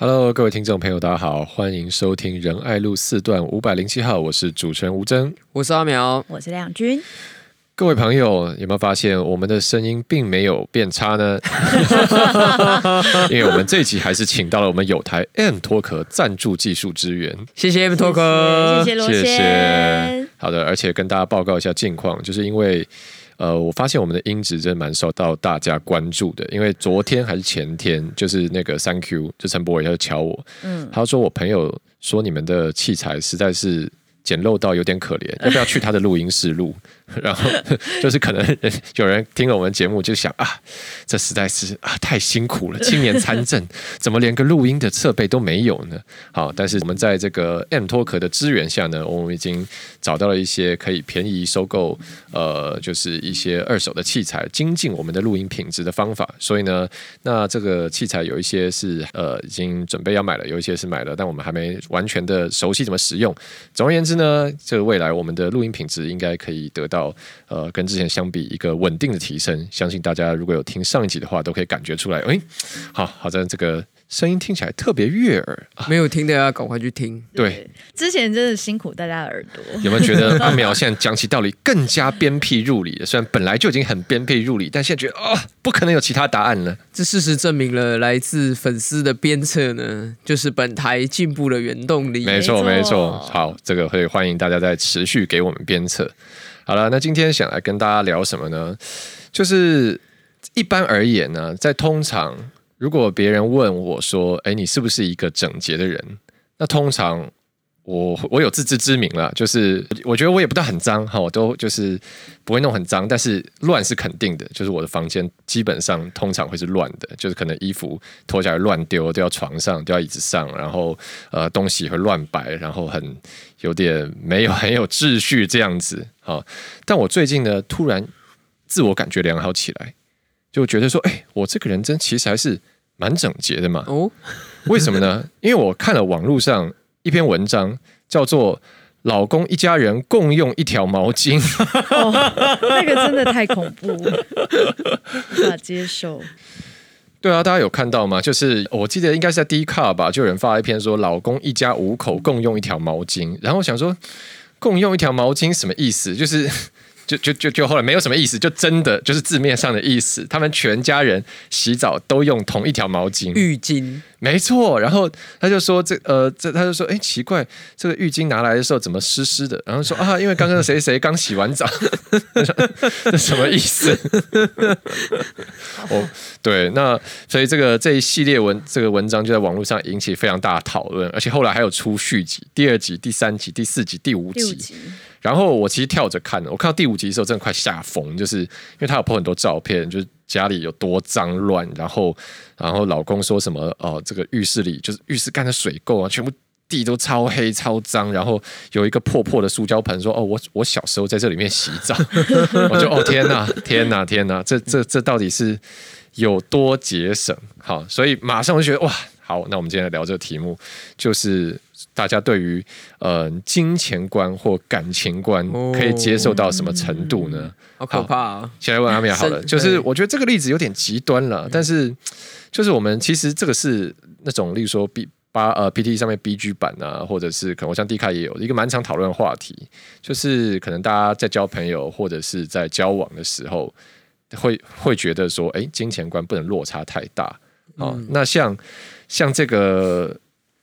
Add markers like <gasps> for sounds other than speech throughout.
Hello，各位听众朋友，大家好，欢迎收听仁爱路四段五百零七号，我是主持人吴峥，我是阿苗，我是亮君。各位朋友，有没有发现我们的声音并没有变差呢？<laughs> <laughs> 因为我们这一集还是请到了我们有台 MTalk 赞助技术支援，谢谢 MTalk，谢谢罗先，谢谢。好的，而且跟大家报告一下近况，就是因为呃，我发现我们的音质真的蛮受到大家关注的，因为昨天还是前天，就是那个 Thank you，就陈博伟他就敲我，嗯，他说我朋友说你们的器材实在是简陋到有点可怜，<laughs> 要不要去他的录音室录？<laughs> 然后 <laughs> 就是可能有人听了我们节目就想啊，这实在是啊太辛苦了，青年参政怎么连个录音的设备都没有呢？好，但是我们在这个 MTalk 的支援下呢，我们已经找到了一些可以便宜收购呃，就是一些二手的器材，精进我们的录音品质的方法。所以呢，那这个器材有一些是呃已经准备要买了，有一些是买了，但我们还没完全的熟悉怎么使用。总而言之呢，这个未来我们的录音品质应该可以得到。呃，跟之前相比，一个稳定的提升，相信大家如果有听上一集的话，都可以感觉出来。哎，好，好在这个声音听起来特别悦耳，没有听的要赶快去听。对，之前真的辛苦大家的耳朵。有没有觉得阿苗现在讲起道理更加鞭辟入里了？虽然本来就已经很鞭辟入里，但现在觉得啊、哦，不可能有其他答案了。这事实证明了，来自粉丝的鞭策呢，就是本台进步的原动力。没错，没错。好，这个会欢迎大家再持续给我们鞭策。好了，那今天想来跟大家聊什么呢？就是一般而言呢，在通常如果别人问我说：“哎，你是不是一个整洁的人？”那通常我我有自知之明了，就是我觉得我也不到很脏哈，我都就是不会弄很脏，但是乱是肯定的。就是我的房间基本上通常会是乱的，就是可能衣服脱下来乱丢，丢到床上，丢到椅子上，然后呃东西会乱摆，然后很。有点没有 <laughs> 很有秩序这样子啊，但我最近呢，突然自我感觉良好起来，就觉得说，哎，我这个人真其实还是蛮整洁的嘛。哦，<laughs> 为什么呢？因为我看了网络上一篇文章，叫做“老公一家人共用一条毛巾 <laughs> ”，哦，那个真的太恐怖了，无法接受。对啊，大家有看到吗？就是我记得应该是在 Dcard 吧，就有人发了一篇说，老公一家五口共用一条毛巾，然后我想说，共用一条毛巾什么意思？就是。就就就就后来没有什么意思，就真的就是字面上的意思。他们全家人洗澡都用同一条毛巾，浴巾，没错。然后他就说这呃这他就说哎奇怪，这个浴巾拿来的时候怎么湿湿的？然后说啊，因为刚刚谁谁刚洗完澡，<laughs> 这什么意思？<laughs> 哦，对，那所以这个这一系列文这个文章就在网络上引起非常大的讨论，而且后来还有出续集，第二集、第三集、第四集、第五集。然后我其实跳着看，我看到第五集的时候，真的快吓疯，就是因为他有 po 很多照片，就是家里有多脏乱，然后然后老公说什么哦、呃，这个浴室里就是浴室干的水垢啊，全部地都超黑超脏，然后有一个破破的塑胶盆，说哦，我 <laughs> 我小时候在这里面洗澡，我就哦天哪天哪天哪，这这这到底是有多节省？好，所以马上我就觉得哇，好，那我们今天来聊这个题目，就是。大家对于呃金钱观或感情观可以接受到什么程度呢？哦、好可怕啊！先来问阿苗好了，<laughs> 就是我觉得这个例子有点极端了，但是就是我们其实这个是那种，例如说 B 八呃 PTT 上面 BG 版啊，或者是可能我像 Dcard 也有一个蛮常讨论的话题，就是可能大家在交朋友或者是在交往的时候，会会觉得说，哎，金钱观不能落差太大啊、哦。那像像这个。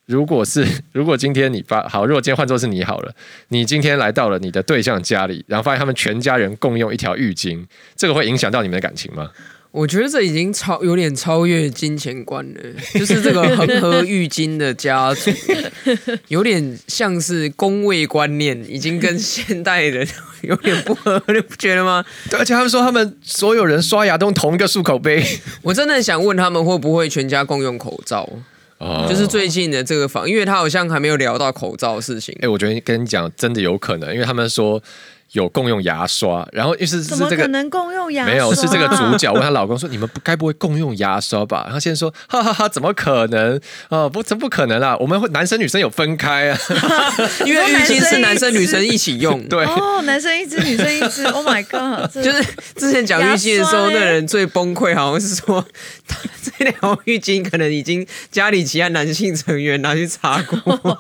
如果是 <laughs> 如果今天你发好，如果今天换作是你好了，你今天来到了你的对象家里，然后发现他们全家人共用一条浴巾，这个会影响到你们的感情吗？我觉得这已经超有点超越金钱观了，就是这个恒河浴巾的家族，<laughs> 有点像是公卫观念，已经跟现代人有点不合，你不觉得吗？对，而且他们说他们所有人刷牙都用同一个漱口杯，我真的想问他们会不会全家共用口罩？Oh. 就是最近的这个房，因为他好像还没有聊到口罩的事情。哎、欸，我觉得跟你讲，真的有可能，因为他们说有共用牙刷，然后意思是这个怎么可能共用牙刷？没有，是这个主角问她老公说：“你们不该不会共用牙刷吧？”然后先说：“哈哈哈，怎么可能？哦，不，这不可能啊！我们会男生女生有分开啊，<laughs> 因为浴巾是男生女生一起用。<laughs> 对，哦，男生一支，女生一支。Oh my god！<laughs> 就是之前讲浴巾的时候，那人最崩溃，好像是说这条浴巾可能已经家里其他男性成员拿去擦过。哦、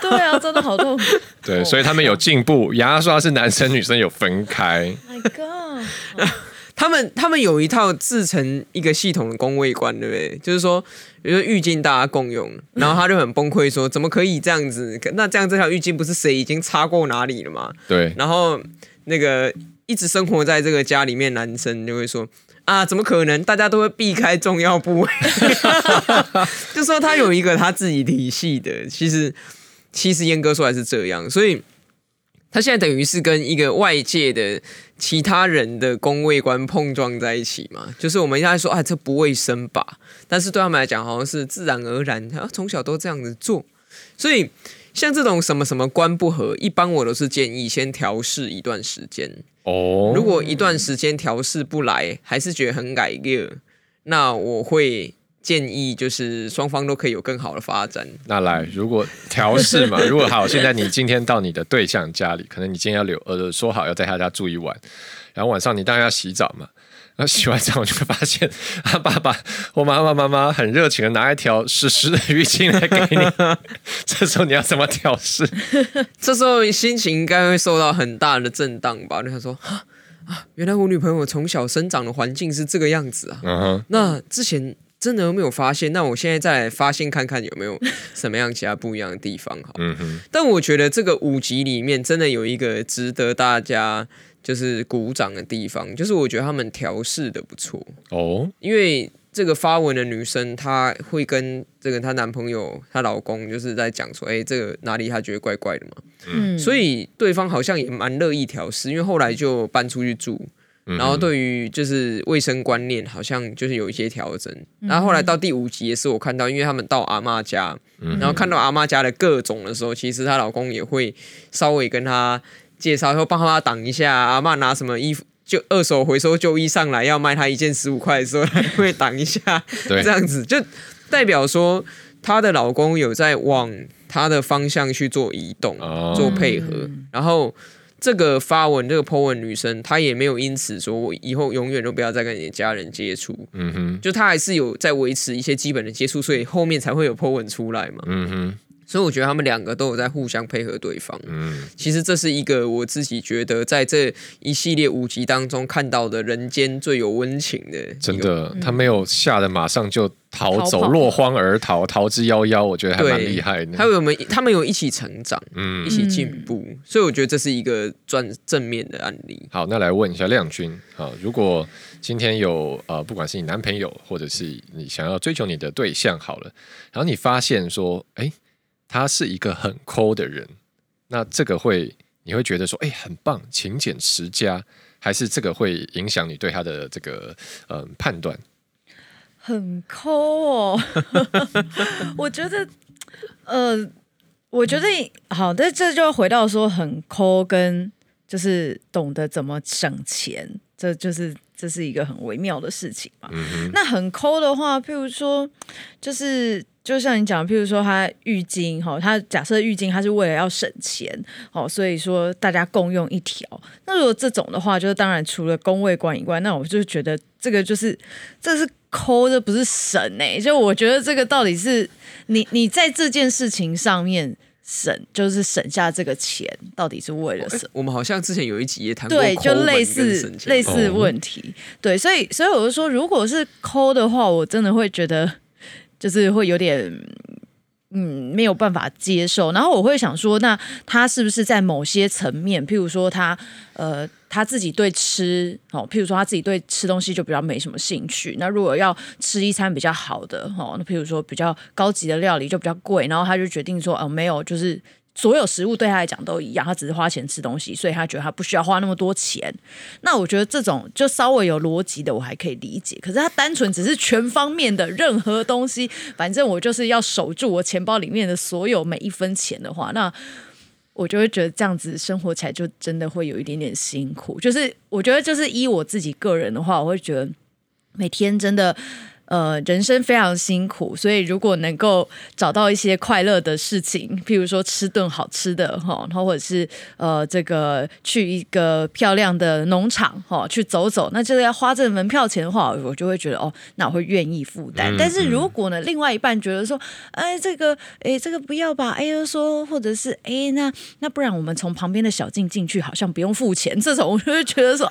对啊，真的好痛。对，所以他们有进步，牙刷是男生女生有分开。My God！他们他们有一套自成一个系统的公卫观，对不对？就是说，比如说浴巾大家共用，然后他就很崩溃，说怎么可以这样子？那这样这条浴巾不是谁已经擦过哪里了吗？对。然后那个一直生活在这个家里面，男生就会说啊，怎么可能？大家都会避开重要部位，<laughs> 就说他有一个他自己体系的。其实其实严格说来是这样，所以。他现在等于是跟一个外界的其他人的公卫观碰撞在一起嘛，就是我们现在说啊，这不卫生吧？但是对他们来讲，好像是自然而然，他从小都这样子做。所以像这种什么什么观不合，一般我都是建议先调试一段时间。哦，如果一段时间调试不来，还是觉得很改个，那我会。建议就是双方都可以有更好的发展。那来，如果调试嘛，<laughs> 如果好，现在你今天到你的对象家里，可能你今天要留呃说好要在他家住一晚，然后晚上你当然要洗澡嘛。然后洗完澡，我就会发现他 <laughs> 爸爸或妈妈妈妈很热情的拿一条湿湿的浴巾来给你。<laughs> 这时候你要怎么调试？这时候心情应该会受到很大的震荡吧？就想说 <gasps> 啊，原来我女朋友从小生长的环境是这个样子啊。嗯哼，那之前。真的有没有发现？那我现在再来发现看看有没有什么样其他不一样的地方好。嗯哼。但我觉得这个五集里面真的有一个值得大家就是鼓掌的地方，就是我觉得他们调试的不错哦。因为这个发文的女生她会跟这个她男朋友、她老公就是在讲说，哎，这个哪里她觉得怪怪的嘛。嗯。所以对方好像也蛮乐意调试，因为后来就搬出去住。然后对于就是卫生观念，好像就是有一些调整。然后后来到第五集也是我看到，因为他们到阿嬷家，然后看到阿嬷家的各种的时候，其实她老公也会稍微跟她介绍，说帮她挡一下。阿嬷拿什么衣服，就二手回收旧衣上来要卖她一件十五块的时候，还会挡一下。<laughs> 这样子就代表说她的老公有在往她的方向去做移动，做配合，然后。这个发文，这个 po 文女生，她也没有因此说我以后永远都不要再跟你的家人接触。嗯哼，就她还是有在维持一些基本的接触，所以后面才会有 po 文出来嘛。嗯哼。所以我觉得他们两个都有在互相配合对方。嗯，其实这是一个我自己觉得在这一系列五集当中看到的人间最有温情的。真的，他没有吓得马上就逃走，逃落荒而逃，逃之夭夭。我觉得还蛮厉害的。还有我们，他们有一起成长，嗯，一起进步。所以我觉得这是一个转正面的案例。好，那来问一下亮君啊，如果今天有呃，不管是你男朋友，或者是你想要追求你的对象，好了，然后你发现说，哎。他是一个很抠的人，那这个会你会觉得说，哎，很棒，勤俭持家，还是这个会影响你对他的这个嗯、呃、判断？很抠哦，<laughs> 我觉得，呃，我觉得好，但这就回到说很抠，跟就是懂得怎么省钱，这就是这是一个很微妙的事情嘛。嗯。那很抠的话，譬如说，就是。就像你讲，譬如说他浴巾哈，他假设浴巾他是为了要省钱，哦，所以说大家共用一条。那如果这种的话，就是当然除了公卫观以外，那我就觉得这个就是这是抠这，不是省哎、欸。就我觉得这个到底是你你在这件事情上面省，就是省下这个钱，到底是为了什么？我们好像之前有一集也谈过，对，就类似类似问题，哦、对，所以所以我就说，如果是抠的话，我真的会觉得。就是会有点，嗯，没有办法接受。然后我会想说，那他是不是在某些层面，譬如说他，呃，他自己对吃，哦，譬如说他自己对吃东西就比较没什么兴趣。那如果要吃一餐比较好的，哦，那譬如说比较高级的料理就比较贵，然后他就决定说，哦，没有，就是。所有食物对他来讲都一样，他只是花钱吃东西，所以他觉得他不需要花那么多钱。那我觉得这种就稍微有逻辑的，我还可以理解。可是他单纯只是全方面的任何东西，反正我就是要守住我钱包里面的所有每一分钱的话，那我就会觉得这样子生活起来就真的会有一点点辛苦。就是我觉得，就是依我自己个人的话，我会觉得每天真的。呃，人生非常辛苦，所以如果能够找到一些快乐的事情，譬如说吃顿好吃的哈，然后或者是呃，这个去一个漂亮的农场哈，去走走，那这个要花这个门票钱的话，我就会觉得哦，那我会愿意负担。嗯、但是如果呢，另外一半觉得说，哎，这个哎，这个不要吧，哎，又说或者是哎，那那不然我们从旁边的小径进去，好像不用付钱，这种我就会觉得说，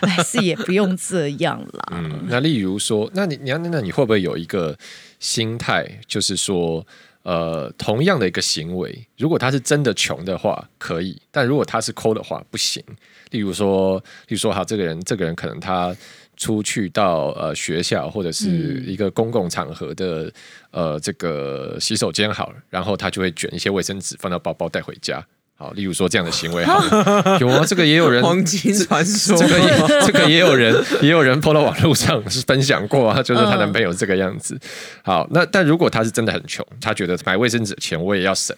哎，是也不用这样啦。嗯，那例如说，那你你要。那那你会不会有一个心态，就是说，呃，同样的一个行为，如果他是真的穷的话，可以；但如果他是抠的话，不行。例如说，例如说，好，这个人，这个人可能他出去到呃学校或者是一个公共场合的呃这个洗手间好了，然后他就会卷一些卫生纸放到包包带回家。好，例如说这样的行为，<laughs> 好有啊，这个也有人黄金传说，这个也这个也有人 <laughs> 也有人 po 到网络上是分享过啊，就是她男朋友这个样子。好，那但如果他是真的很穷，他觉得买卫生纸的钱我也要省。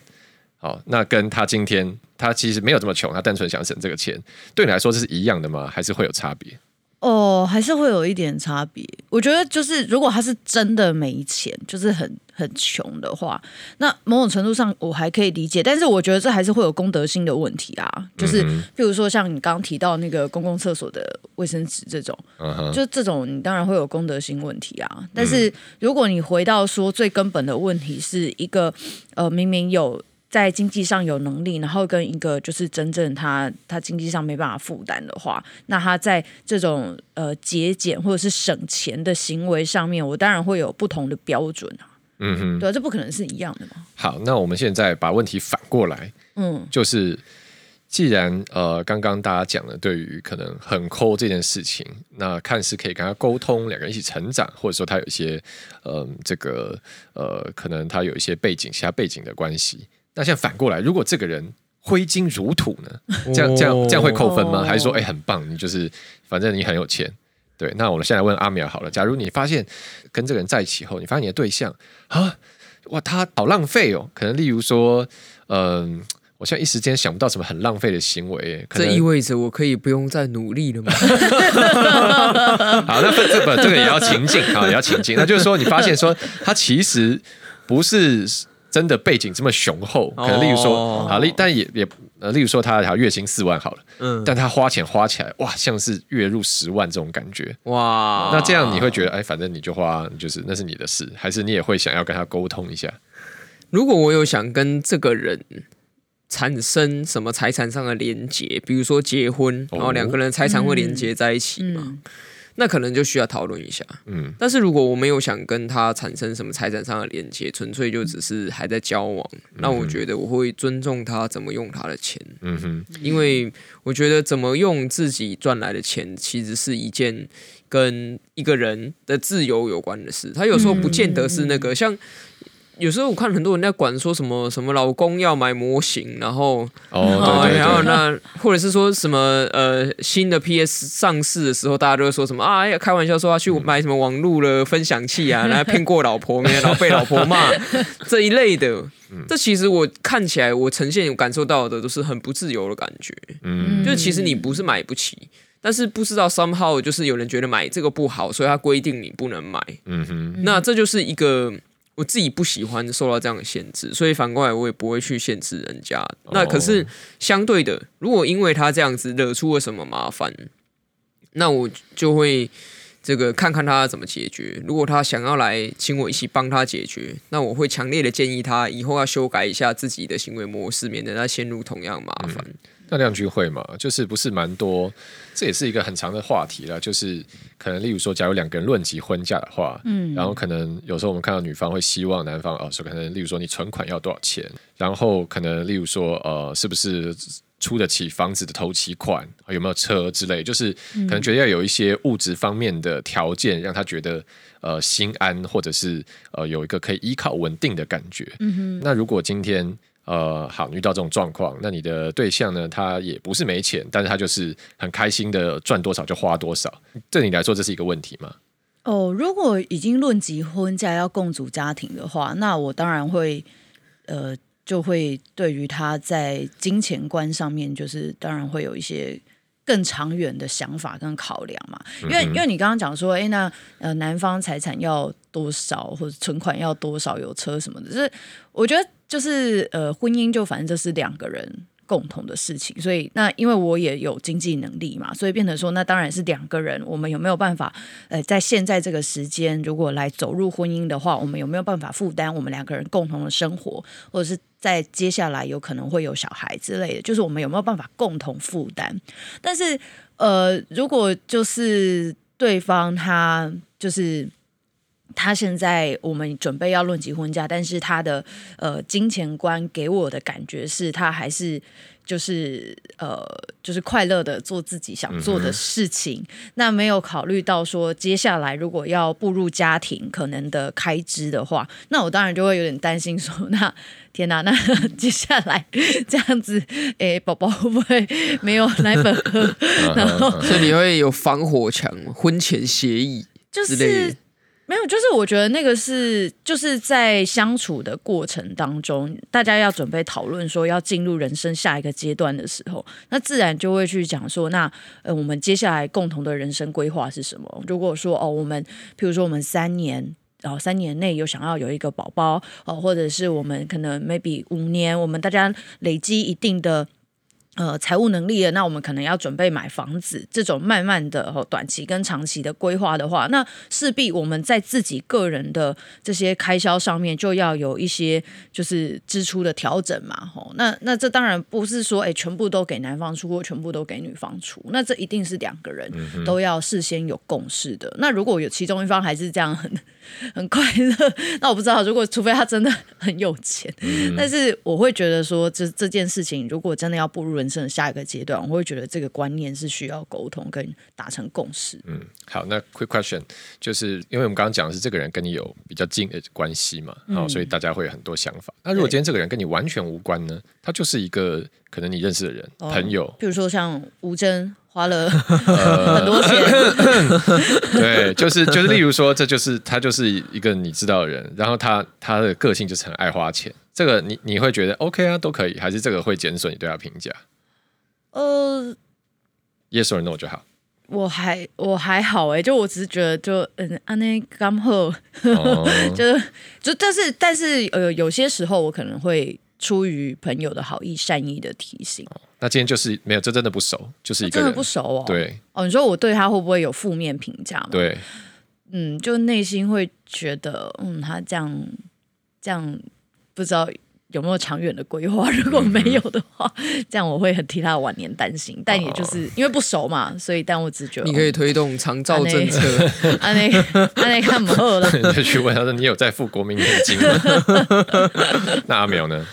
好，那跟他今天他其实没有这么穷，他单纯想省这个钱，对你来说这是一样的吗？还是会有差别？哦，还是会有一点差别。我觉得就是，如果他是真的没钱，就是很很穷的话，那某种程度上我还可以理解。但是我觉得这还是会有公德心的问题啊。就是，譬如说像你刚刚提到那个公共厕所的卫生纸这种，嗯，就这种你当然会有公德心问题啊。但是如果你回到说最根本的问题是一个，呃，明明有。在经济上有能力，然后跟一个就是真正他他经济上没办法负担的话，那他在这种呃节俭或者是省钱的行为上面，我当然会有不同的标准啊。嗯哼，对啊，这不可能是一样的嘛。好，那我们现在把问题反过来，嗯，就是既然呃刚刚大家讲了对于可能很抠这件事情，那看似可以跟他沟通，两个人一起成长，或者说他有一些呃这个呃可能他有一些背景其他背景的关系。那现在反过来，如果这个人挥金如土呢？这样这样这样会扣分吗？还是说，哎、欸，很棒，你就是反正你很有钱，对？那我们现在问阿米尔好了，假如你发现跟这个人在一起后，你发现你的对象啊，哇，他好浪费哦。可能例如说，嗯，我现在一时间想不到什么很浪费的行为。可能这意味着我可以不用再努力了吗？<laughs> 好，那这个这个也要情境啊，也要情境。那就是说，你发现说他其实不是。真的背景这么雄厚，可能例如说，哦、好例，但也也呃，例如说他他月薪四万好了，嗯，但他花钱花起来，哇，像是月入十万这种感觉，哇，那这样你会觉得，哎，反正你就花，就是那是你的事，还是你也会想要跟他沟通一下？如果我有想跟这个人产生什么财产上的连结，比如说结婚，然后两个人财产会连接在一起嘛？嗯嗯那可能就需要讨论一下，嗯，但是如果我没有想跟他产生什么财产上的连接，纯粹就只是还在交往，嗯、那我觉得我会尊重他怎么用他的钱，嗯哼，因为我觉得怎么用自己赚来的钱，其实是一件跟一个人的自由有关的事，他有时候不见得是那个、嗯、像。有时候我看很多人在管说什么什么老公要买模型，然后哦，然后那或者是说什么呃新的 PS 上市的时候，大家都会说什么啊，要开玩笑说要去买什么网络的分享器啊，<laughs> 然后骗过老婆，<laughs> 然后被老婆骂 <laughs> 这一类的。这其实我看起来，我呈现、我感受到的都是很不自由的感觉。嗯，就是其实你不是买不起，但是不知道 somehow 就是有人觉得买这个不好，所以他规定你不能买。嗯哼，那这就是一个。我自己不喜欢受到这样的限制，所以反过来我也不会去限制人家。那可是相对的，如果因为他这样子惹出了什么麻烦，那我就会这个看看他怎么解决。如果他想要来请我一起帮他解决，那我会强烈的建议他以后要修改一下自己的行为模式，免得他陷入同样麻烦。嗯那亮君会嘛？就是不是蛮多，这也是一个很长的话题了。就是可能，例如说，假如两个人论及婚嫁的话，嗯，然后可能有时候我们看到女方会希望男方，哦，说可能，例如说你存款要多少钱，然后可能，例如说，呃，是不是出得起房子的头期款，有没有车之类，就是可能觉得要有一些物质方面的条件，让他觉得呃心安，或者是呃有一个可以依靠稳定的感觉。嗯哼，那如果今天。呃，好，遇到这种状况，那你的对象呢？他也不是没钱，但是他就是很开心的赚多少就花多少。对你来说，这是一个问题吗？哦，如果已经论及婚嫁要共组家庭的话，那我当然会，呃，就会对于他在金钱观上面，就是当然会有一些更长远的想法跟考量嘛。因为因为你刚刚讲说，哎，那呃男方财产要多少，或者存款要多少，有车什么的，就是我觉得就是呃婚姻就反正这是两个人。共同的事情，所以那因为我也有经济能力嘛，所以变成说，那当然是两个人，我们有没有办法？呃，在现在这个时间，如果来走入婚姻的话，我们有没有办法负担我们两个人共同的生活，或者是在接下来有可能会有小孩之类的，就是我们有没有办法共同负担？但是，呃，如果就是对方他就是。他现在我们准备要论及婚嫁，但是他的呃金钱观给我的感觉是他还是就是呃就是快乐的做自己想做的事情，嗯、那没有考虑到说接下来如果要步入家庭可能的开支的话，那我当然就会有点担心说，那天哪，那接下来这样子，诶，宝宝会不会没有奶粉喝？<laughs> 然后所以你会有防火墙、婚前协议就是。没有，就是我觉得那个是就是在相处的过程当中，大家要准备讨论说要进入人生下一个阶段的时候，那自然就会去讲说，那呃，我们接下来共同的人生规划是什么？如果说哦，我们譬如说我们三年，然后三年内有想要有一个宝宝哦，或者是我们可能 maybe 五年，我们大家累积一定的。呃，财务能力的，那我们可能要准备买房子，这种慢慢的、哦、短期跟长期的规划的话，那势必我们在自己个人的这些开销上面就要有一些就是支出的调整嘛。吼、哦，那那这当然不是说哎全部都给男方出或全部都给女方出，那这一定是两个人都要事先有共识的。嗯、那如果有其中一方还是这样很 <laughs> 很快乐，那我不知道，如果除非他真的很有钱，嗯、但是我会觉得说这这件事情如果真的要步入。人生的下一个阶段，我会觉得这个观念是需要沟通跟达成共识。嗯，好，那 quick question 就是因为我们刚刚讲的是这个人跟你有比较近的关系嘛，然后、嗯、所以大家会有很多想法。那如果今天这个人跟你完全无关呢？他就是一个可能你认识的人、哦、朋友，比如说像吴真花了 <laughs> 很多钱，呃、对，就是就是，例如说，这就是他就是一个你知道的人，然后他他的个性就是很爱花钱。这个你你会觉得 OK 啊，都可以，还是这个会减损你对他评价？呃，Yes or No 就好。我还我还好哎，就我只是觉得就嗯，安内刚好，<laughs> 就就但是但是呃，有些时候我可能会出于朋友的好意、善意的提醒。哦、那今天就是没有，这真的不熟，就是一个真的不熟哦。对哦，你说我对他会不会有负面评价吗？对，嗯，就内心会觉得嗯，他这样这样。不知道有没有长远的规划？<laughs> 如果没有的话，这样我会很替他晚年担心。但也就是因为不熟嘛，所以但我只觉得你可以推动长照政策。<laughs> 安内安内看不后了，<laughs> 去问他说：“你有在付国民年金吗？”那阿苗呢？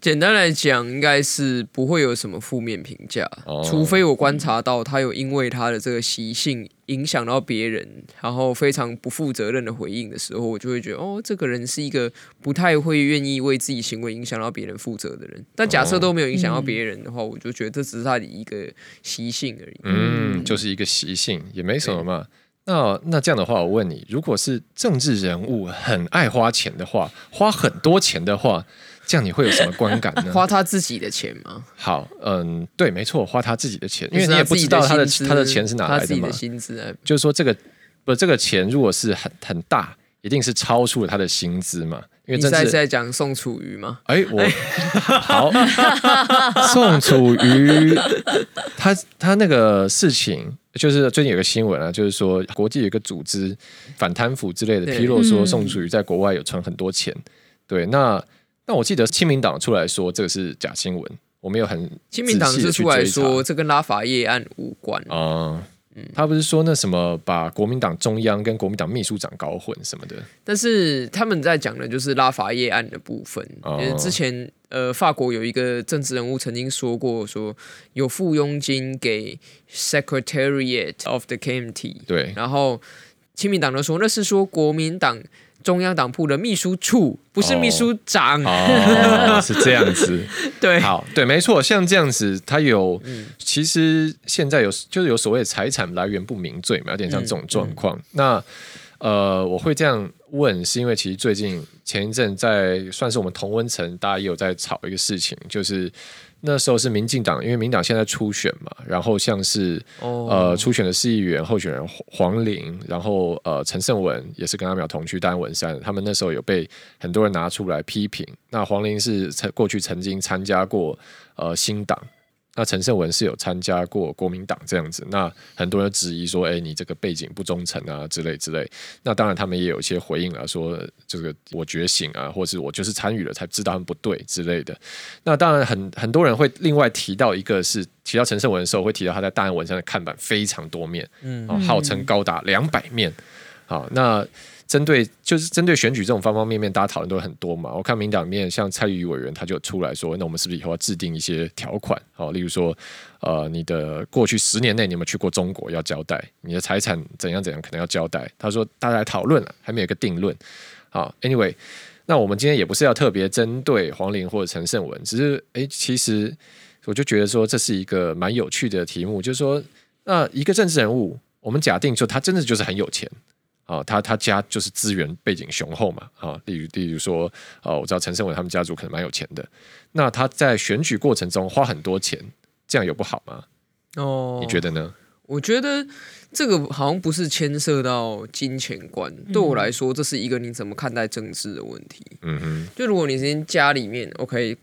简单来讲，应该是不会有什么负面评价，哦、除非我观察到他有因为他的这个习性影响到别人，然后非常不负责任的回应的时候，我就会觉得哦，这个人是一个不太会愿意为自己行为影响到别人负责的人。但假设都没有影响到别人的话，哦、我就觉得这只是他的一个习性而已。嗯，就是一个习性，也没什么嘛。那那这样的话，我问你，如果是政治人物很爱花钱的话，花很多钱的话。这样你会有什么观感呢？<laughs> 花他自己的钱吗？好，嗯，对，没错，花他自己的钱，因为你也不知道他的他的钱是哪来的嘛。薪资就是说这个不，这个钱如果是很很大，一定是超出了他的薪资嘛。因为你在在讲宋楚瑜吗？哎，我好，宋楚瑜，他他那个事情，就是最近有个新闻啊，就是说国际有一个组织反贪腐之类的披露说，宋楚瑜在国外有存很多钱。对，那。但我记得亲民党出来说这个是假新闻，我没有很亲民党是出来说这跟拉法叶案无关啊。嗯，他不是说那什么把国民党中央跟国民党秘书长搞混什么的，但是他们在讲的就是拉法叶案的部分。因为之前呃，法国有一个政治人物曾经说过，说有付佣金给 Secretariat of the KMT，对，然后亲民党的说那是说国民党。中央党部的秘书处不是秘书长哦，哦，<laughs> 是这样子。<laughs> 对，好，对，没错，像这样子，他有，嗯、其实现在有就是有所谓的财产来源不明罪嘛，有点像这种状况。嗯、那呃，我会这样问，是因为其实最近前一阵在算是我们同温层，大家也有在吵一个事情，就是。那时候是民进党，因为民党现在初选嘛，然后像是、oh. 呃初选的市议员候选人黄玲，然后呃陈胜文也是跟阿淼同区丹文山，他们那时候有被很多人拿出来批评。那黄玲是曾过去曾经参加过呃新党。那陈胜文是有参加过国民党这样子，那很多人质疑说，哎、欸，你这个背景不忠诚啊之类之类。那当然他们也有一些回应了，说这个我觉醒啊，或是我就是参与了才知道他们不对之类的。那当然很很多人会另外提到一个是提到陈胜文的时候，会提到他在大安文山的看板非常多面，嗯，号称高达两百面。好，那。针对就是针对选举这种方方面面，大家讨论都很多嘛。我看民党里面像蔡玉委员，他就出来说，那我们是不是以后要制定一些条款？好，例如说，呃，你的过去十年内你有没有去过中国要交代？你的财产怎样怎样可能要交代？他说大家来讨论了，还没有一个定论。好，Anyway，那我们今天也不是要特别针对黄玲或者陈胜文，只是哎，其实我就觉得说这是一个蛮有趣的题目，就是说，那一个政治人物，我们假定说他真的就是很有钱。啊，他他家就是资源背景雄厚嘛，啊，例如例如说，哦，我知道陈胜伟他们家族可能蛮有钱的，那他在选举过程中花很多钱，这样有不好吗？哦，你觉得呢？我觉得这个好像不是牵涉到金钱观，嗯、对我来说，这是一个你怎么看待政治的问题。嗯哼，就如果你今天家里面 OK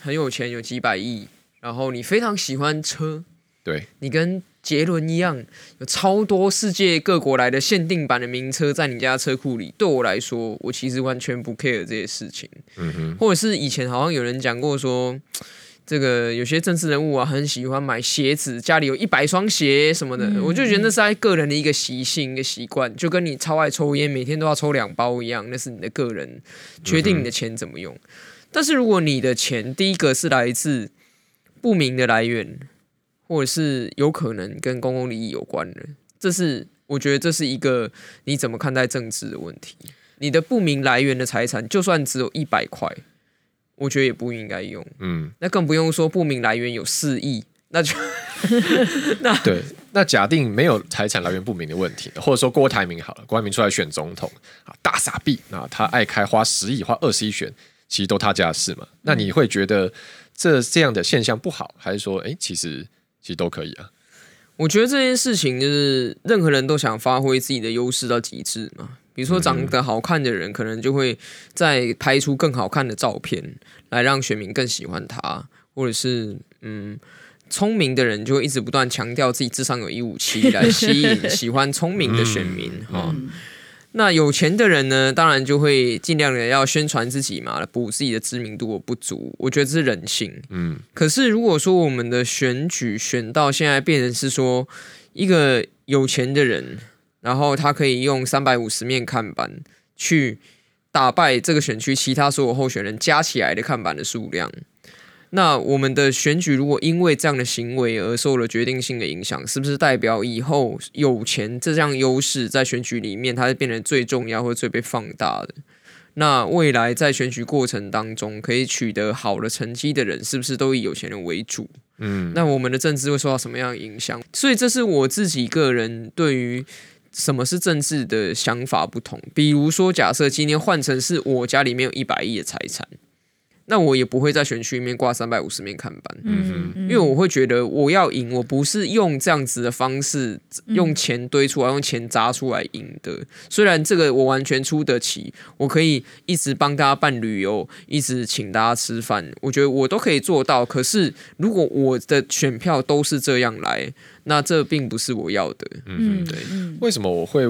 很有钱，有几百亿，然后你非常喜欢车，对你跟。杰伦一样，有超多世界各国来的限定版的名车在你家车库里。对我来说，我其实完全不 care 这些事情。嗯哼，或者是以前好像有人讲过说，这个有些政治人物啊，很喜欢买鞋子，家里有一百双鞋什么的。嗯、我就觉得那是他个人的一个习性、一个习惯，就跟你超爱抽烟，每天都要抽两包一样，那是你的个人决定你的钱怎么用。嗯、但是如果你的钱第一个是来自不明的来源。或者是有可能跟公共利益有关的，这是我觉得这是一个你怎么看待政治的问题。你的不明来源的财产，就算只有一百块，我觉得也不应该用。嗯，那更不用说不明来源有四亿，那就 <laughs> 那对。那假定没有财产来源不明的问题，或者说郭台铭好了，郭台铭出来选总统啊，大傻逼啊，他爱开花十亿、花二十亿选，其实都他家的事嘛。那你会觉得这这样的现象不好，还是说，哎，其实？其实都可以啊，我觉得这件事情就是任何人都想发挥自己的优势到极致嘛。比如说长得好看的人，可能就会再拍出更好看的照片来让选民更喜欢他，或者是嗯，聪明的人就会一直不断强调自己智商有一五七来吸引 <laughs> 喜欢聪明的选民哈。嗯那有钱的人呢，当然就会尽量的要宣传自己嘛，补自己的知名度的不足。我觉得这是人性。嗯，可是如果说我们的选举选到现在变成是说一个有钱的人，然后他可以用三百五十面看板去打败这个选区其他所有候选人加起来的看板的数量。那我们的选举如果因为这样的行为而受了决定性的影响，是不是代表以后有钱这项优势在选举里面它是变得最重要或最被放大的？那未来在选举过程当中可以取得好的成绩的人，是不是都以有钱人为主？嗯，那我们的政治会受到什么样的影响？所以这是我自己个人对于什么是政治的想法不同。比如说，假设今天换成是我家里面有一百亿的财产。那我也不会在选区里面挂三百五十面看板，嗯哼，因为我会觉得我要赢，我不是用这样子的方式用钱堆出来，用钱砸出来赢的。虽然这个我完全出得起，我可以一直帮大家办旅游，一直请大家吃饭，我觉得我都可以做到。可是如果我的选票都是这样来，那这并不是我要的。嗯，对。为什么我会？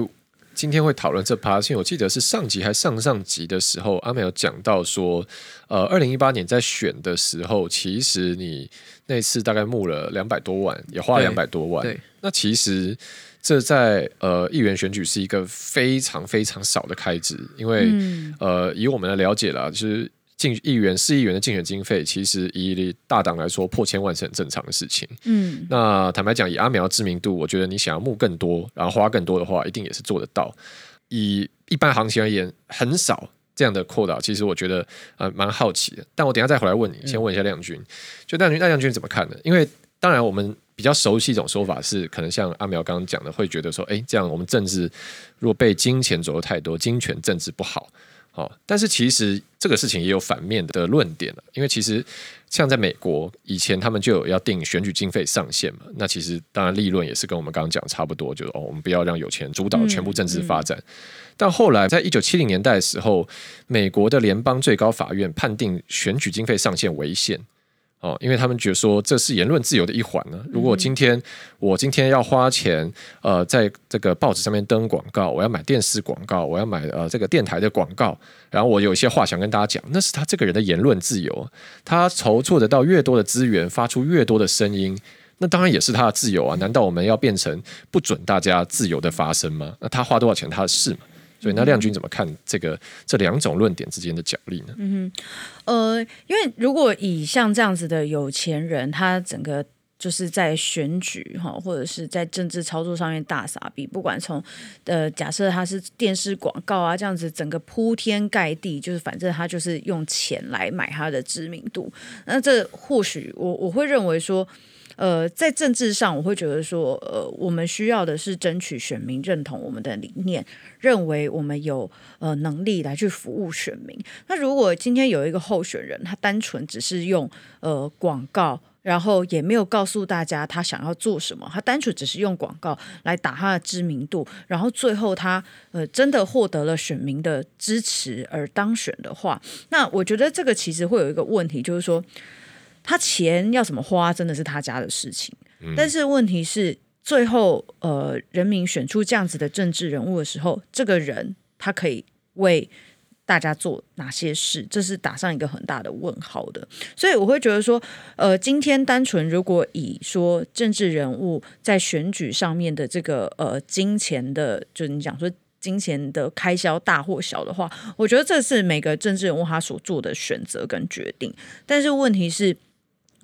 今天会讨论这趴，因为我记得是上集还上上集的时候，阿美有讲到说，呃，二零一八年在选的时候，其实你那次大概募了两百多万，也花了两百多万。对，那其实这在呃议员选举是一个非常非常少的开支，因为、嗯、呃以我们的了解啦，就是。竞议员、市议员的竞选经费，其实以大党来说，破千万是很正常的事情。嗯，那坦白讲，以阿苗的知名度，我觉得你想要募更多，然后花更多的话，一定也是做得到。以一般行情而言，很少这样的扩大，其实我觉得呃蛮好奇的。但我等一下再回来问你，先问一下亮君，就亮君，那亮君怎么看呢？因为当然我们比较熟悉一种说法是，可能像阿苗刚刚讲的，会觉得说，哎，这样我们政治如果被金钱左右太多，金权政治不好。哦，但是其实这个事情也有反面的论点了，因为其实像在美国以前，他们就有要定选举经费上限嘛。那其实当然利润也是跟我们刚刚讲差不多，就是哦，我们不要让有钱人主导全部政治发展。嗯嗯、但后来在一九七零年代的时候，美国的联邦最高法院判定选举经费上限违宪。哦，因为他们觉得说这是言论自由的一环呢。如果今天我今天要花钱，呃，在这个报纸上面登广告，我要买电视广告，我要买呃这个电台的广告，然后我有一些话想跟大家讲，那是他这个人的言论自由。他筹措得到越多的资源，发出越多的声音，那当然也是他的自由啊。难道我们要变成不准大家自由的发声吗？那他花多少钱，他的事嘛。所以，那亮君怎么看这个这两种论点之间的角力呢？嗯哼，呃，因为如果以像这样子的有钱人，他整个就是在选举哈，或者是在政治操作上面大傻逼，不管从呃假设他是电视广告啊这样子，整个铺天盖地，就是反正他就是用钱来买他的知名度。那这或许我我会认为说。呃，在政治上，我会觉得说，呃，我们需要的是争取选民认同我们的理念，认为我们有呃能力来去服务选民。那如果今天有一个候选人，他单纯只是用呃广告，然后也没有告诉大家他想要做什么，他单纯只是用广告来打他的知名度，然后最后他呃真的获得了选民的支持而当选的话，那我觉得这个其实会有一个问题，就是说。他钱要怎么花，真的是他家的事情。嗯、但是问题是，最后呃，人民选出这样子的政治人物的时候，这个人他可以为大家做哪些事，这是打上一个很大的问号的。所以我会觉得说，呃，今天单纯如果以说政治人物在选举上面的这个呃金钱的，就是你讲说金钱的开销大或小的话，我觉得这是每个政治人物他所做的选择跟决定。但是问题是。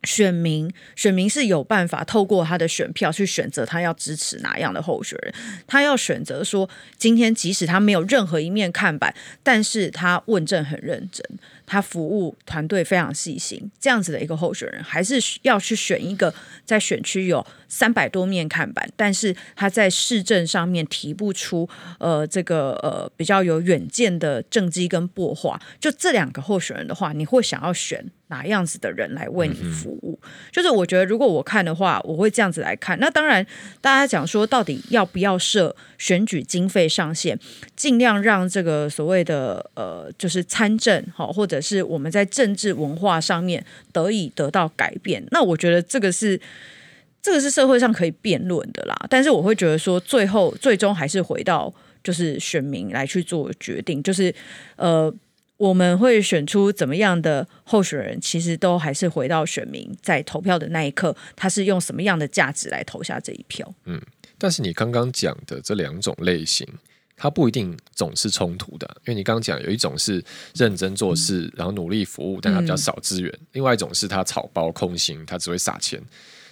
选民，选民是有办法透过他的选票去选择他要支持哪样的候选人。他要选择说，今天即使他没有任何一面看板，但是他问政很认真，他服务团队非常细心，这样子的一个候选人，还是要去选一个在选区有三百多面看板，但是他在市政上面提不出呃这个呃比较有远见的政绩跟擘画。就这两个候选人的话，你会想要选哪样子的人来为你服务？嗯、就是我觉得，如果我看的话，我会这样子来看。那当然，大家讲说到底要不要设选举经费上限，尽量让这个所谓的呃，就是参政好，或者的是我们在政治文化上面得以得到改变。那我觉得这个是这个是社会上可以辩论的啦。但是我会觉得说，最后最终还是回到就是选民来去做决定，就是呃。我们会选出怎么样的候选人，其实都还是回到选民在投票的那一刻，他是用什么样的价值来投下这一票。嗯，但是你刚刚讲的这两种类型，它不一定总是冲突的，因为你刚刚讲有一种是认真做事，然后努力服务，但他比较少资源；嗯、另外一种是他草包空心，他只会撒钱。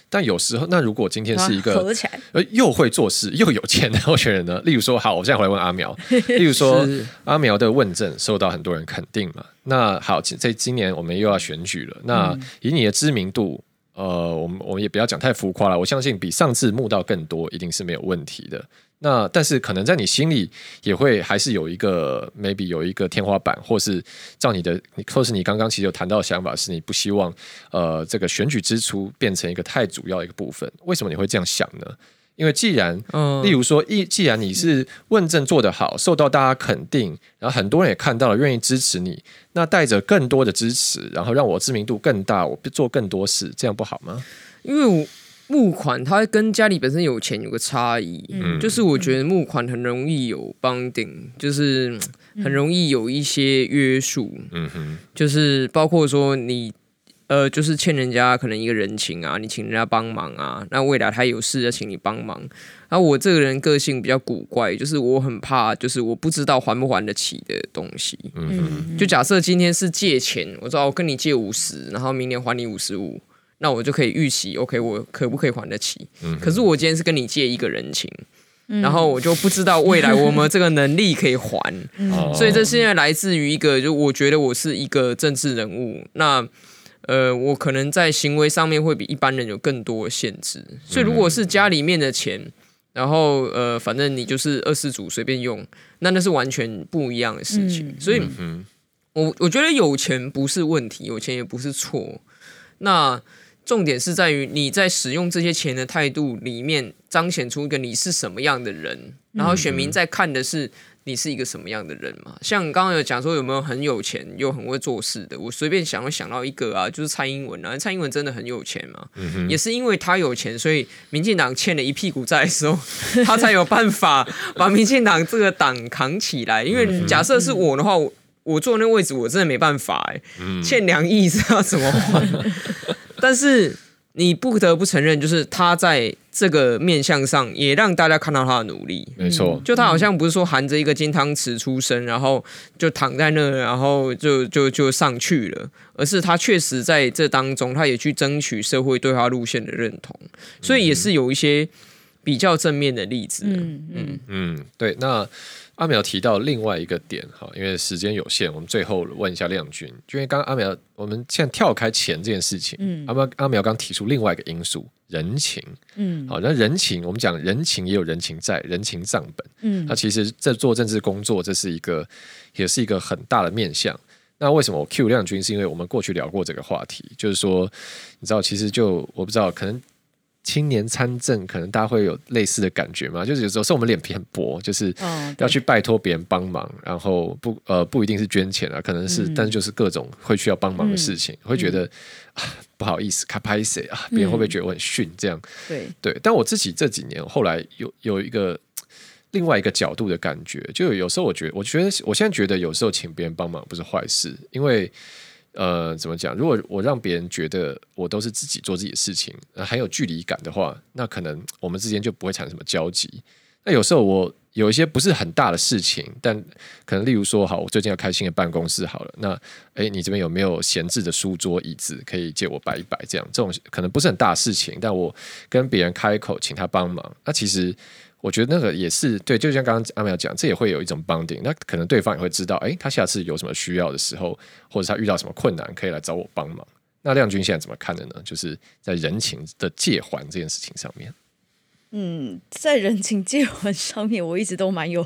但有时候，那如果今天是一个呃又会做事又有钱的候选人呢？例如说，好，我现在回来问阿苗。<laughs> 例如说，阿苗的问政受到很多人肯定嘛。那好，在今年我们又要选举了。那以你的知名度，呃，我们我们也不要讲太浮夸了。我相信比上次募到更多，一定是没有问题的。那但是可能在你心里也会还是有一个 maybe 有一个天花板，或是照你的，或是你刚刚其实有谈到的想法，是你不希望呃这个选举支出变成一个太主要的一个部分。为什么你会这样想呢？因为既然，例如说，一既然你是问政做得好，受到大家肯定，然后很多人也看到了，愿意支持你，那带着更多的支持，然后让我知名度更大，我做更多事，这样不好吗？因为我。募款，它跟家里本身有钱有个差异，嗯、就是我觉得募款很容易有 bonding，就是很容易有一些约束，嗯哼，就是包括说你呃，就是欠人家可能一个人情啊，你请人家帮忙啊，那未来他有事要请你帮忙，然后我这个人个性比较古怪，就是我很怕，就是我不知道还不还得起的东西，嗯哼，就假设今天是借钱，我知道我跟你借五十，然后明年还你五十五。那我就可以预期，OK，我可不可以还得起？嗯、可是我今天是跟你借一个人情，嗯、然后我就不知道未来我们这个能力可以还，<laughs> 嗯、所以这是因为来自于一个，就我觉得我是一个政治人物，那呃，我可能在行为上面会比一般人有更多的限制。所以如果是家里面的钱，然后呃，反正你就是二世祖随便用，那那是完全不一样的事情。所以，我我觉得有钱不是问题，有钱也不是错。那重点是在于你在使用这些钱的态度里面，彰显出一个你是什么样的人，然后选民在看的是你是一个什么样的人嘛。像刚刚有讲说有没有很有钱又很会做事的，我随便想会想到一个啊，就是蔡英文啊。蔡英文真的很有钱嘛，也是因为他有钱，所以民进党欠了一屁股债的时候，他才有办法把民进党这个党扛起来。<laughs> 因为假设是我的话，我我坐那个位置，我真的没办法哎、欸，欠两亿是要怎么还？但是你不得不承认，就是他在这个面向上也让大家看到他的努力。没错，就他好像不是说含着一个金汤匙出生，然后就躺在那，然后就就就上去了，而是他确实在这当中，他也去争取社会对他路线的认同，所以也是有一些比较正面的例子。嗯嗯嗯，对，那。阿苗提到另外一个点哈，因为时间有限，我们最后问一下亮君，就因为刚刚阿苗，我们现在跳开钱这件事情，嗯，阿苗阿苗刚提出另外一个因素，人情，嗯，好，那人情，我们讲人情也有人情债，人情账本，嗯，那其实在做政治工作，这是一个也是一个很大的面向。那为什么我 Q 亮君？是因为我们过去聊过这个话题，就是说，你知道，其实就我不知道，可能。青年参政，可能大家会有类似的感觉嘛？就是有时候是我们脸皮很薄，就是要去拜托别人帮忙，然后不呃不一定是捐钱啊，可能是，嗯、但是就是各种会需要帮忙的事情，嗯、会觉得、啊、不好意思，卡拍谁啊？别人会不会觉得我很逊？这样、嗯、对对。但我自己这几年后来有有一个另外一个角度的感觉，就有时候我觉得，我觉得我现在觉得有时候请别人帮忙不是坏事，因为。呃，怎么讲？如果我让别人觉得我都是自己做自己的事情，很有距离感的话，那可能我们之间就不会产生什么交集。那有时候我有一些不是很大的事情，但可能例如说，好，我最近要开新的办公室，好了，那诶，你这边有没有闲置的书桌椅子可以借我摆一摆？这样，这种可能不是很大的事情，但我跟别人开口请他帮忙，那其实。我觉得那个也是对，就像刚刚阿苗讲，这也会有一种 bonding。那可能对方也会知道，哎，他下次有什么需要的时候，或者他遇到什么困难，可以来找我帮忙。那亮君现在怎么看的呢？就是在人情的借还这件事情上面。嗯，在人情借还上面，我一直都蛮有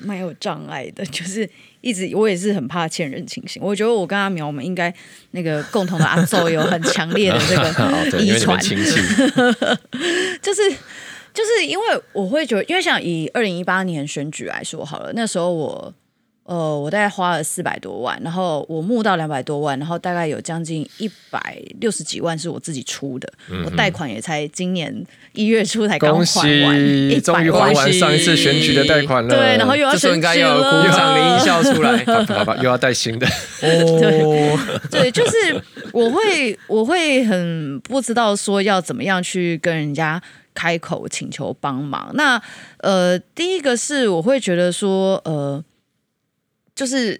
蛮有障碍的，就是一直我也是很怕欠人情型。我觉得我跟阿苗，我们应该那个共同的阿祖有很强烈的这个 <laughs> 遗传，<laughs> 就是。就是因为我会觉得，因为像以二零一八年选举来说好了，那时候我呃，我大概花了四百多万，然后我募到两百多万，然后大概有将近一百六十几万是我自己出的，嗯、我贷款也才今年一月初才刚还完，终于还完上一次选举的贷款了。对，然后又要选举了，应该要鼓掌的音效出来，<laughs> 好吧，又要带新的。<laughs> 哦，对，就是我会我会很不知道说要怎么样去跟人家。开口请求帮忙，那呃，第一个是我会觉得说，呃，就是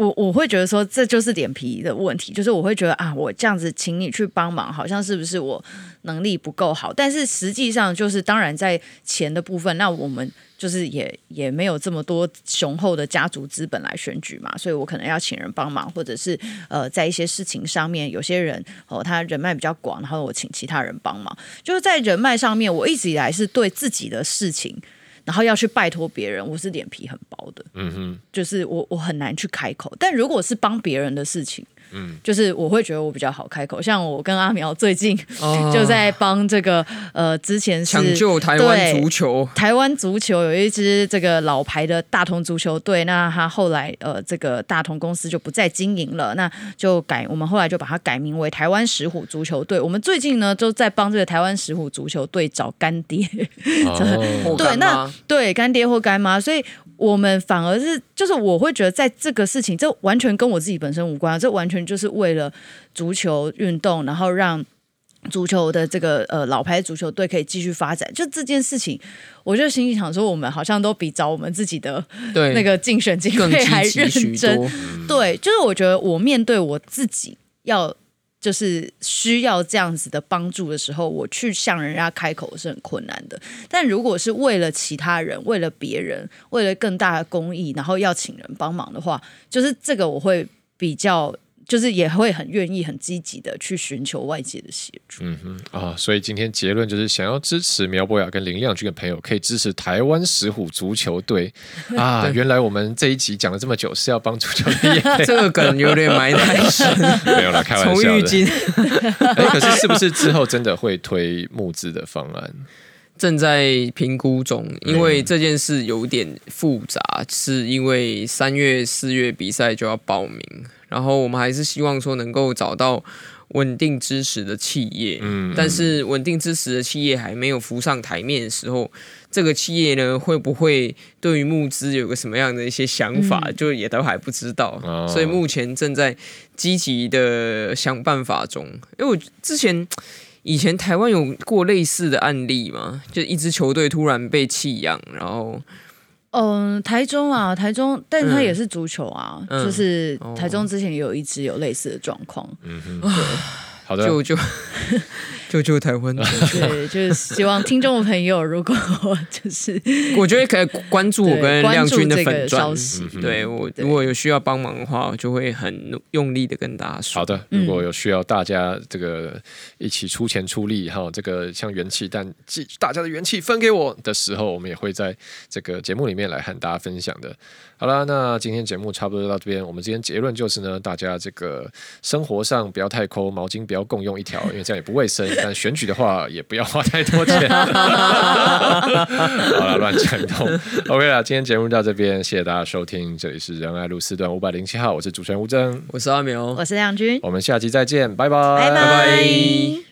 我我会觉得说，这就是脸皮的问题，就是我会觉得啊，我这样子请你去帮忙，好像是不是我能力不够好？但是实际上就是，当然在钱的部分，那我们。就是也也没有这么多雄厚的家族资本来选举嘛，所以我可能要请人帮忙，或者是呃在一些事情上面，有些人哦他人脉比较广，然后我请其他人帮忙。就是在人脉上面，我一直以来是对自己的事情，然后要去拜托别人，我是脸皮很薄的，嗯哼，就是我我很难去开口。但如果是帮别人的事情，嗯，就是我会觉得我比较好开口，像我跟阿苗最近 <laughs> 就在帮这个呃，之前是抢救台湾足球，台湾足球有一支这个老牌的大同足球队，那他后来呃这个大同公司就不再经营了，那就改我们后来就把它改名为台湾石虎足球队。我们最近呢就在帮这个台湾石虎足球队找干爹，<laughs> 哦、对，那对干爹或干妈，所以。我们反而是，就是我会觉得，在这个事情，这完全跟我自己本身无关，这完全就是为了足球运动，然后让足球的这个呃老牌足球队可以继续发展。就这件事情，我就心里想说，我们好像都比找我们自己的 <laughs> 那个竞选经费还认真。<laughs> 对，就是我觉得我面对我自己要。就是需要这样子的帮助的时候，我去向人家开口是很困难的。但如果是为了其他人、为了别人、为了更大的公益，然后要请人帮忙的话，就是这个我会比较就是也会很愿意、很积极的去寻求外界的协助。嗯哼啊，所以今天结论就是，想要支持苗博雅跟林亮君的朋友，可以支持台湾石虎足球队 <laughs> 啊。原来我们这一集讲了这么久，是要帮足球队。这个梗有点埋太深，<laughs> 没有啦，开玩笑的。从浴巾。<laughs> 哎，可是是不是之后真的会推募资的方案？正在评估中，因为这件事有点复杂，是因为三月、四月比赛就要报名。然后我们还是希望说能够找到稳定支持的企业，嗯，但是稳定支持的企业还没有浮上台面的时候，这个企业呢会不会对于募资有个什么样的一些想法，嗯、就也都还不知道，哦、所以目前正在积极的想办法中。因为我之前以前台湾有过类似的案例嘛，就一支球队突然被弃养，然后。嗯，台中啊，台中，但是它也是足球啊，嗯、就是台中之前也有一支有类似的状况。嗯哼，对，好的，就就。<laughs> 救救台湾！<laughs> 对，就是希望听众朋友，如果就是 <laughs> 我觉得可以关注我跟亮君的粉专，对我如果有需要帮忙的话，我就会很用力的跟大家说。好的，如果有需要大家这个一起出钱出力哈，这个像元气弹，大家的元气分给我的时候，我们也会在这个节目里面来和大家分享的。好了，那今天节目差不多就到这边。我们今天结论就是呢，大家这个生活上不要太抠，毛巾不要共用一条，因为这样也不卫生。但选举的话，也不要花太多钱。好了，乱讲一通。OK 了，今天节目到这边，谢谢大家收听。这里是仁爱路四段五百零七号，我是主持人吴峥，我是阿苗，我是亮君，我们下期再见，拜拜，拜拜。